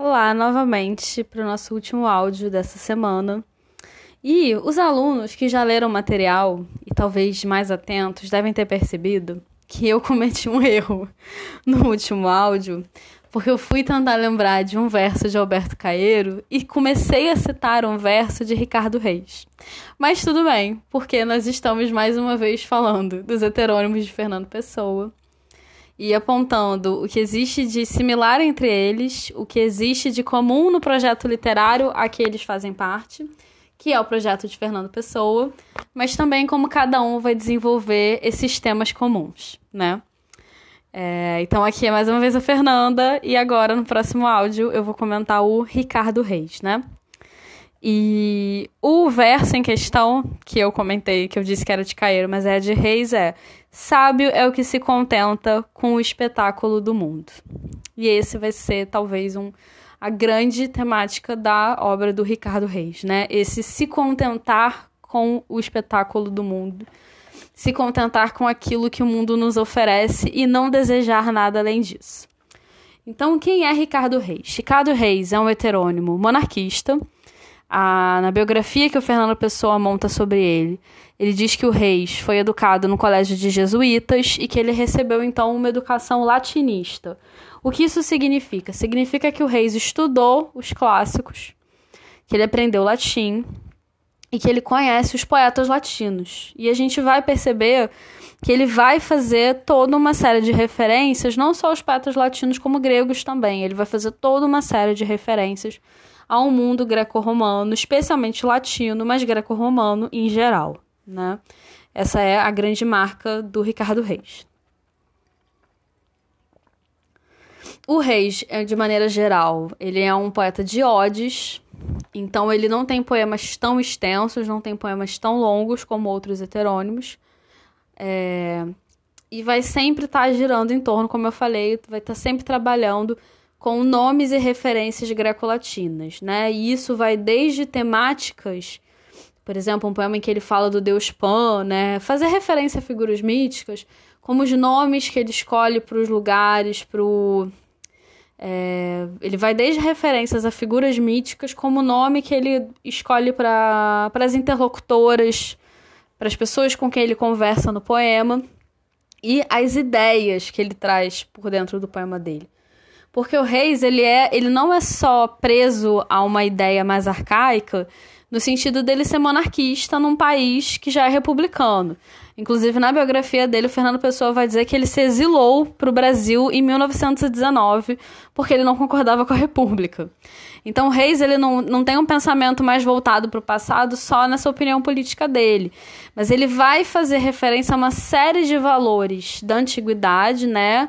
Olá, novamente para o nosso último áudio dessa semana. E os alunos que já leram o material e talvez mais atentos devem ter percebido que eu cometi um erro no último áudio, porque eu fui tentar lembrar de um verso de Alberto Caeiro e comecei a citar um verso de Ricardo Reis. Mas tudo bem, porque nós estamos mais uma vez falando dos heterônimos de Fernando Pessoa e apontando o que existe de similar entre eles, o que existe de comum no projeto literário a que eles fazem parte, que é o projeto de Fernando Pessoa, mas também como cada um vai desenvolver esses temas comuns, né? É, então aqui é mais uma vez a Fernanda e agora no próximo áudio eu vou comentar o Ricardo Reis, né? E o verso em questão, que eu comentei, que eu disse que era de Caeiro, mas é de Reis, é Sábio é o que se contenta com o espetáculo do mundo. E esse vai ser talvez um, a grande temática da obra do Ricardo Reis, né? Esse se contentar com o espetáculo do mundo, se contentar com aquilo que o mundo nos oferece e não desejar nada além disso. Então, quem é Ricardo Reis? Ricardo Reis é um heterônimo monarquista a, na biografia que o Fernando Pessoa monta sobre ele, ele diz que o Reis foi educado no colégio de jesuítas e que ele recebeu então uma educação latinista. O que isso significa? Significa que o Reis estudou os clássicos, que ele aprendeu latim e que ele conhece os poetas latinos. E a gente vai perceber que ele vai fazer toda uma série de referências, não só aos poetas latinos, como gregos também. Ele vai fazer toda uma série de referências a um mundo greco-romano, especialmente latino, mas greco-romano em geral. Né? Essa é a grande marca do Ricardo Reis. O Reis, é, de maneira geral, ele é um poeta de odes, então ele não tem poemas tão extensos, não tem poemas tão longos como outros heterônimos. É... E vai sempre estar tá girando em torno, como eu falei, vai estar tá sempre trabalhando com nomes e referências grecolatinas, né? E isso vai desde temáticas, por exemplo, um poema em que ele fala do deus Pan, né? Fazer referência a figuras míticas, como os nomes que ele escolhe para os lugares, para é, ele vai desde referências a figuras míticas, como o nome que ele escolhe para as interlocutoras, para as pessoas com quem ele conversa no poema, e as ideias que ele traz por dentro do poema dele. Porque o Reis, ele é, ele não é só preso a uma ideia mais arcaica, no sentido dele ser monarquista num país que já é republicano. Inclusive, na biografia dele, o Fernando Pessoa vai dizer que ele se exilou para o Brasil em 1919 porque ele não concordava com a República. Então, o Reis ele não, não tem um pensamento mais voltado para o passado só nessa opinião política dele, mas ele vai fazer referência a uma série de valores da antiguidade, né?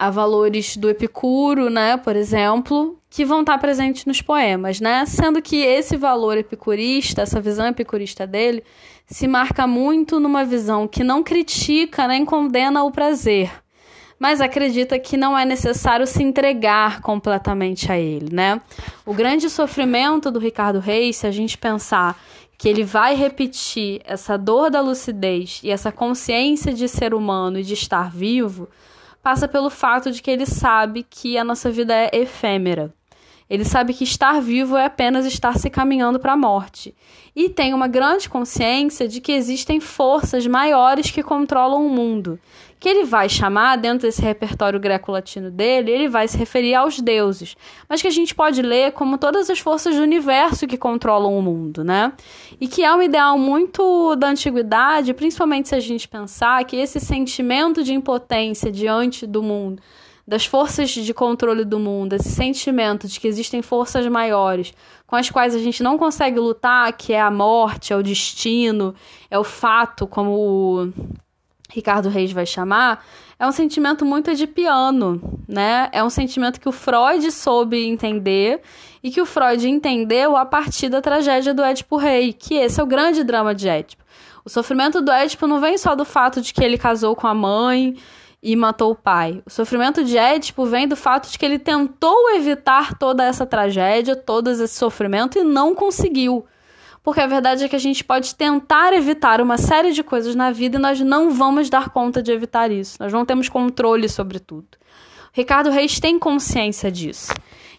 A valores do Epicuro, né, por exemplo, que vão estar presentes nos poemas, né? Sendo que esse valor epicurista, essa visão epicurista dele, se marca muito numa visão que não critica nem condena o prazer, mas acredita que não é necessário se entregar completamente a ele, né? O grande sofrimento do Ricardo Reis, se a gente pensar que ele vai repetir essa dor da lucidez e essa consciência de ser humano e de estar vivo, passa pelo fato de que ele sabe que a nossa vida é efêmera. Ele sabe que estar vivo é apenas estar se caminhando para a morte. E tem uma grande consciência de que existem forças maiores que controlam o mundo. Que ele vai chamar, dentro desse repertório greco-latino dele, ele vai se referir aos deuses. Mas que a gente pode ler como todas as forças do universo que controlam o mundo, né? E que é um ideal muito da antiguidade, principalmente se a gente pensar que esse sentimento de impotência diante do mundo das forças de controle do mundo, esse sentimento de que existem forças maiores com as quais a gente não consegue lutar, que é a morte, é o destino, é o fato, como o Ricardo Reis vai chamar, é um sentimento muito edipiano, né? É um sentimento que o Freud soube entender e que o Freud entendeu a partir da tragédia do Édipo Rei, que esse é o grande drama de Édipo. O sofrimento do Édipo não vem só do fato de que ele casou com a mãe, e matou o pai. O sofrimento de Édipo vem do fato de que ele tentou evitar toda essa tragédia, todo esse sofrimento e não conseguiu. Porque a verdade é que a gente pode tentar evitar uma série de coisas na vida e nós não vamos dar conta de evitar isso. Nós não temos controle sobre tudo. Ricardo Reis tem consciência disso.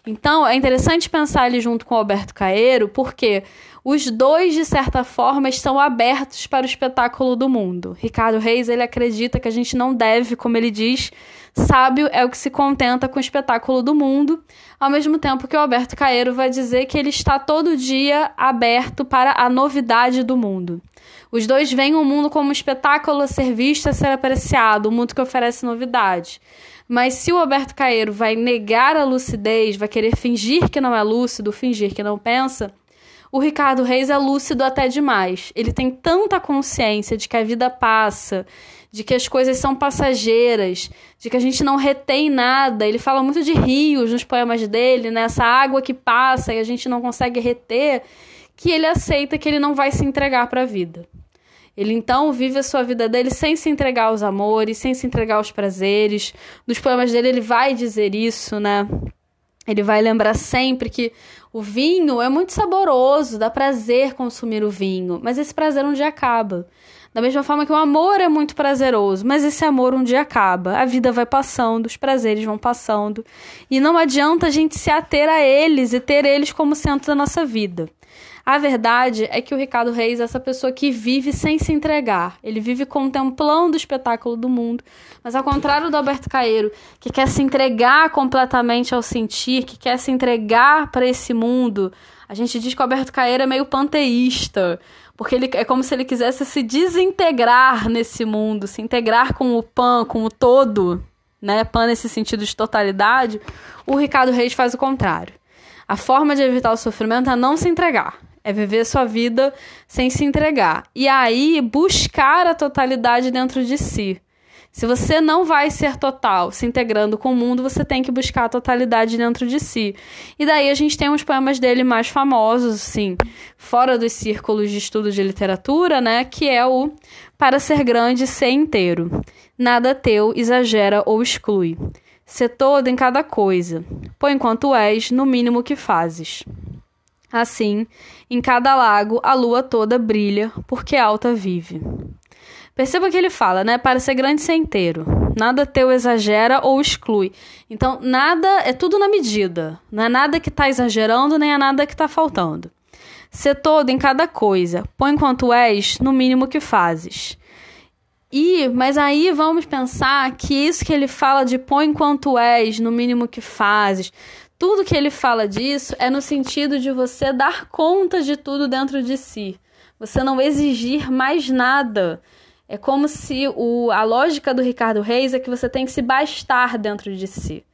Então, é interessante pensar ele junto com Alberto Caeiro, porque os dois, de certa forma, estão abertos para o espetáculo do mundo. Ricardo Reis, ele acredita que a gente não deve, como ele diz, sábio é o que se contenta com o espetáculo do mundo, ao mesmo tempo que o Alberto Caeiro vai dizer que ele está todo dia aberto para a novidade do mundo. Os dois veem o mundo como um espetáculo a ser visto, a ser apreciado, um mundo que oferece novidade. Mas se o Alberto Caeiro vai negar a lucidez, vai querer fingir que não é lúcido, fingir que não pensa, o Ricardo Reis é lúcido até demais. Ele tem tanta consciência de que a vida passa, de que as coisas são passageiras, de que a gente não retém nada. Ele fala muito de rios nos poemas dele, nessa né? água que passa e a gente não consegue reter, que ele aceita que ele não vai se entregar para a vida. Ele então vive a sua vida dele sem se entregar aos amores, sem se entregar aos prazeres. Nos poemas dele ele vai dizer isso, né? Ele vai lembrar sempre que o vinho é muito saboroso, dá prazer consumir o vinho, mas esse prazer um dia acaba. Da mesma forma que o amor é muito prazeroso, mas esse amor um dia acaba. A vida vai passando, os prazeres vão passando. E não adianta a gente se ater a eles e ter eles como centro da nossa vida. A verdade é que o Ricardo Reis é essa pessoa que vive sem se entregar. Ele vive contemplando o espetáculo do mundo. Mas ao contrário do Alberto Caeiro, que quer se entregar completamente ao sentir, que quer se entregar para esse mundo, a gente diz que o Alberto Caeiro é meio panteísta. Porque ele, é como se ele quisesse se desintegrar nesse mundo, se integrar com o pan, com o todo, né? Pan nesse sentido de totalidade. O Ricardo Reis faz o contrário. A forma de evitar o sofrimento é não se entregar. É viver sua vida sem se entregar. E aí buscar a totalidade dentro de si. Se você não vai ser total, se integrando com o mundo, você tem que buscar a totalidade dentro de si. E daí a gente tem uns poemas dele mais famosos, assim, fora dos círculos de estudo de literatura, né? Que é o Para ser grande, ser inteiro. Nada teu exagera ou exclui. Ser todo em cada coisa. Põe enquanto és, no mínimo que fazes. Assim, em cada lago a lua toda brilha, porque alta vive. Perceba que ele fala, né? Para ser grande ser inteiro. Nada teu exagera ou exclui. Então, nada é tudo na medida. Não é nada que está exagerando, nem é nada que está faltando. Ser todo em cada coisa. Põe quanto és, no mínimo que fazes. E, mas aí vamos pensar que isso que ele fala de põe quanto és, no mínimo que fazes, tudo que ele fala disso é no sentido de você dar conta de tudo dentro de si. Você não exigir mais nada. É como se o, a lógica do Ricardo Reis é que você tem que se bastar dentro de si.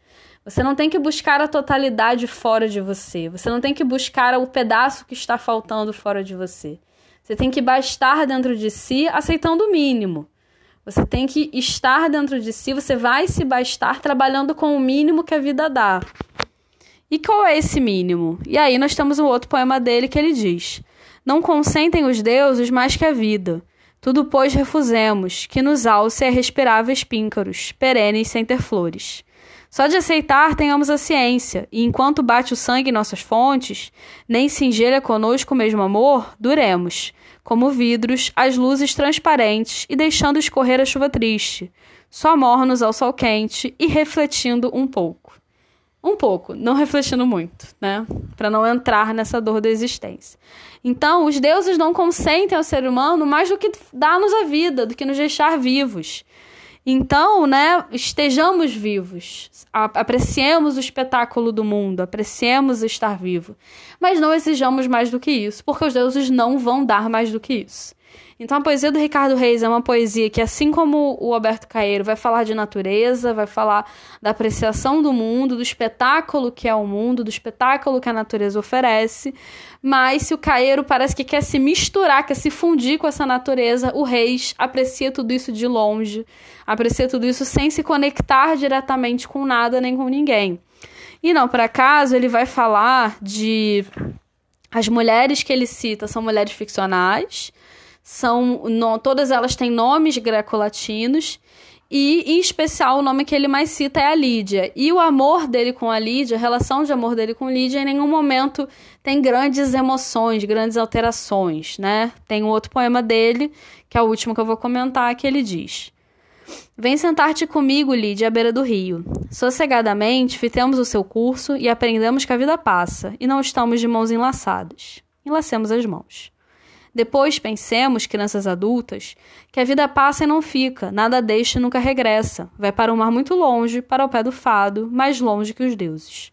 Você não tem que buscar a totalidade fora de você. Você não tem que buscar o pedaço que está faltando fora de você. Você tem que bastar dentro de si, aceitando o mínimo. Você tem que estar dentro de si, você vai se bastar trabalhando com o mínimo que a vida dá. E qual é esse mínimo? E aí nós temos um outro poema dele que ele diz: Não consentem os deuses mais que a vida. Tudo, pois, refusemos, que nos alce é respiráveis píncaros, perenes sem ter flores. Só de aceitar tenhamos a ciência, e enquanto bate o sangue em nossas fontes, nem se engelha conosco o mesmo amor, duremos, como vidros, as luzes transparentes e deixando escorrer a chuva triste, só mornos ao sol quente e refletindo um pouco. Um pouco, não refletindo muito, né? Para não entrar nessa dor da existência. Então, os deuses não consentem ao ser humano mais do que dar-nos a vida, do que nos deixar vivos. Então, né, estejamos vivos, apreciemos o espetáculo do mundo, apreciemos estar vivo, mas não exijamos mais do que isso, porque os deuses não vão dar mais do que isso. Então a poesia do Ricardo Reis é uma poesia que, assim como o Alberto Caeiro, vai falar de natureza, vai falar da apreciação do mundo, do espetáculo que é o mundo, do espetáculo que a natureza oferece. Mas se o Caeiro parece que quer se misturar, quer se fundir com essa natureza, o Reis aprecia tudo isso de longe, aprecia tudo isso sem se conectar diretamente com nada nem com ninguém. E não por acaso ele vai falar de as mulheres que ele cita são mulheres ficcionais, são no, todas elas têm nomes greco-latinos e, em especial, o nome que ele mais cita é a Lídia. E o amor dele com a Lídia, a relação de amor dele com Lídia, em nenhum momento tem grandes emoções, grandes alterações, né? Tem um outro poema dele, que é o último que eu vou comentar, que ele diz: Vem sentar-te comigo, Lide, à beira do rio. Sossegadamente fitemos o seu curso e aprendemos que a vida passa, e não estamos de mãos enlaçadas. Enlacemos as mãos. Depois pensemos, crianças adultas, que a vida passa e não fica, nada deixa e nunca regressa. Vai para um mar muito longe, para o pé do fado, mais longe que os deuses.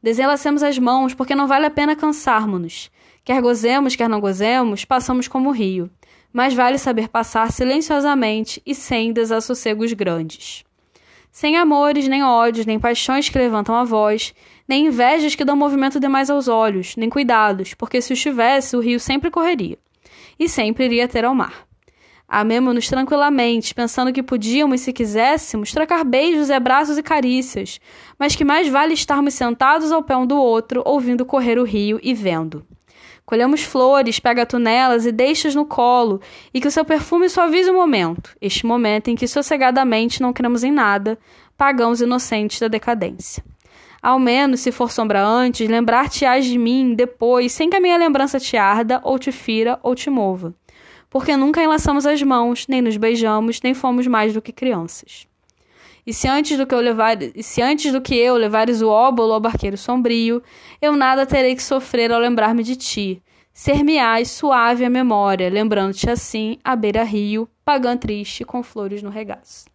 Desenlacemos as mãos, porque não vale a pena cansarmos-nos. Quer gozemos, quer não gozemos, passamos como o rio. Mas vale saber passar silenciosamente e sem desassossegos grandes. Sem amores, nem ódios, nem paixões que levantam a voz, nem invejas que dão movimento demais aos olhos, nem cuidados, porque se os tivesse, o rio sempre correria. E sempre iria ter ao mar. Amemo-nos tranquilamente, pensando que podíamos, se quiséssemos, trocar beijos, abraços e carícias, mas que mais vale estarmos sentados ao pé um do outro, ouvindo correr o rio e vendo. Colhamos flores, pega tunelas e deixas no colo, e que o seu perfume suavize o momento, este momento em que sossegadamente não cremos em nada, pagãos inocentes da decadência. Ao menos, se for sombra antes, lembrar-te-ás de mim depois, sem que a minha lembrança te arda, ou te fira, ou te mova porque nunca enlaçamos as mãos, nem nos beijamos, nem fomos mais do que crianças. E se antes do que eu levar, se antes do que eu levares o óbolo ao barqueiro sombrio, eu nada terei que sofrer ao lembrar-me de ti. Ser-me-ás suave a memória, lembrando-te assim, à beira-rio, pagã triste, com flores no regaço.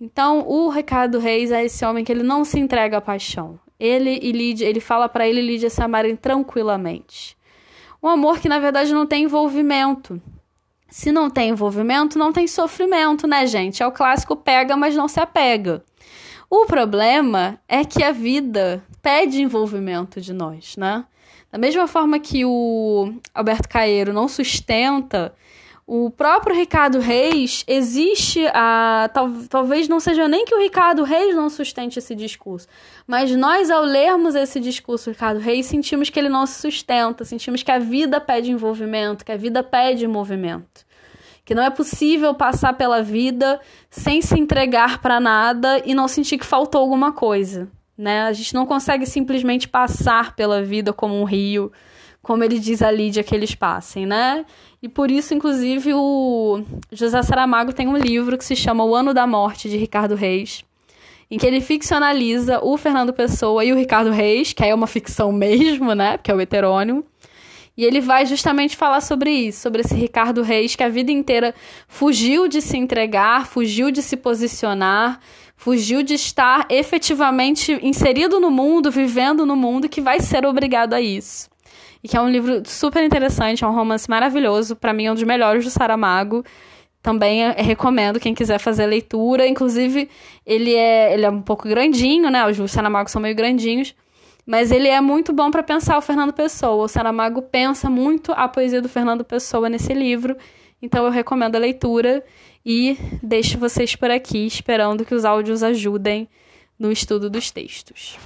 Então, o Ricardo Reis é esse homem que ele não se entrega à paixão. Ele e Lídia, ele fala para ele e Lídia se amarem tranquilamente. Um amor que na verdade não tem envolvimento. Se não tem envolvimento, não tem sofrimento, né, gente? É o clássico pega, mas não se apega. O problema é que a vida pede envolvimento de nós, né? Da mesma forma que o Alberto Caeiro não sustenta o próprio Ricardo Reis existe a. Tal, talvez não seja nem que o Ricardo Reis não sustente esse discurso, mas nós, ao lermos esse discurso do Ricardo Reis, sentimos que ele não se sustenta, sentimos que a vida pede envolvimento, que a vida pede movimento. Que não é possível passar pela vida sem se entregar para nada e não sentir que faltou alguma coisa. Né? A gente não consegue simplesmente passar pela vida como um rio, como ele diz a Lídia que eles passem, né? E por isso, inclusive, o José Saramago tem um livro que se chama O Ano da Morte, de Ricardo Reis, em que ele ficcionaliza o Fernando Pessoa e o Ricardo Reis, que aí é uma ficção mesmo, né? Porque é o heterônimo. E ele vai justamente falar sobre isso, sobre esse Ricardo Reis que a vida inteira fugiu de se entregar, fugiu de se posicionar, fugiu de estar efetivamente inserido no mundo, vivendo no mundo, que vai ser obrigado a isso e que é um livro super interessante, é um romance maravilhoso, para mim é um dos melhores do Saramago. Também é, recomendo quem quiser fazer a leitura. Inclusive, ele é, ele é um pouco grandinho, né? Os Saramago são meio grandinhos. Mas ele é muito bom para pensar o Fernando Pessoa. O Saramago pensa muito a poesia do Fernando Pessoa nesse livro. Então eu recomendo a leitura e deixo vocês por aqui esperando que os áudios ajudem no estudo dos textos.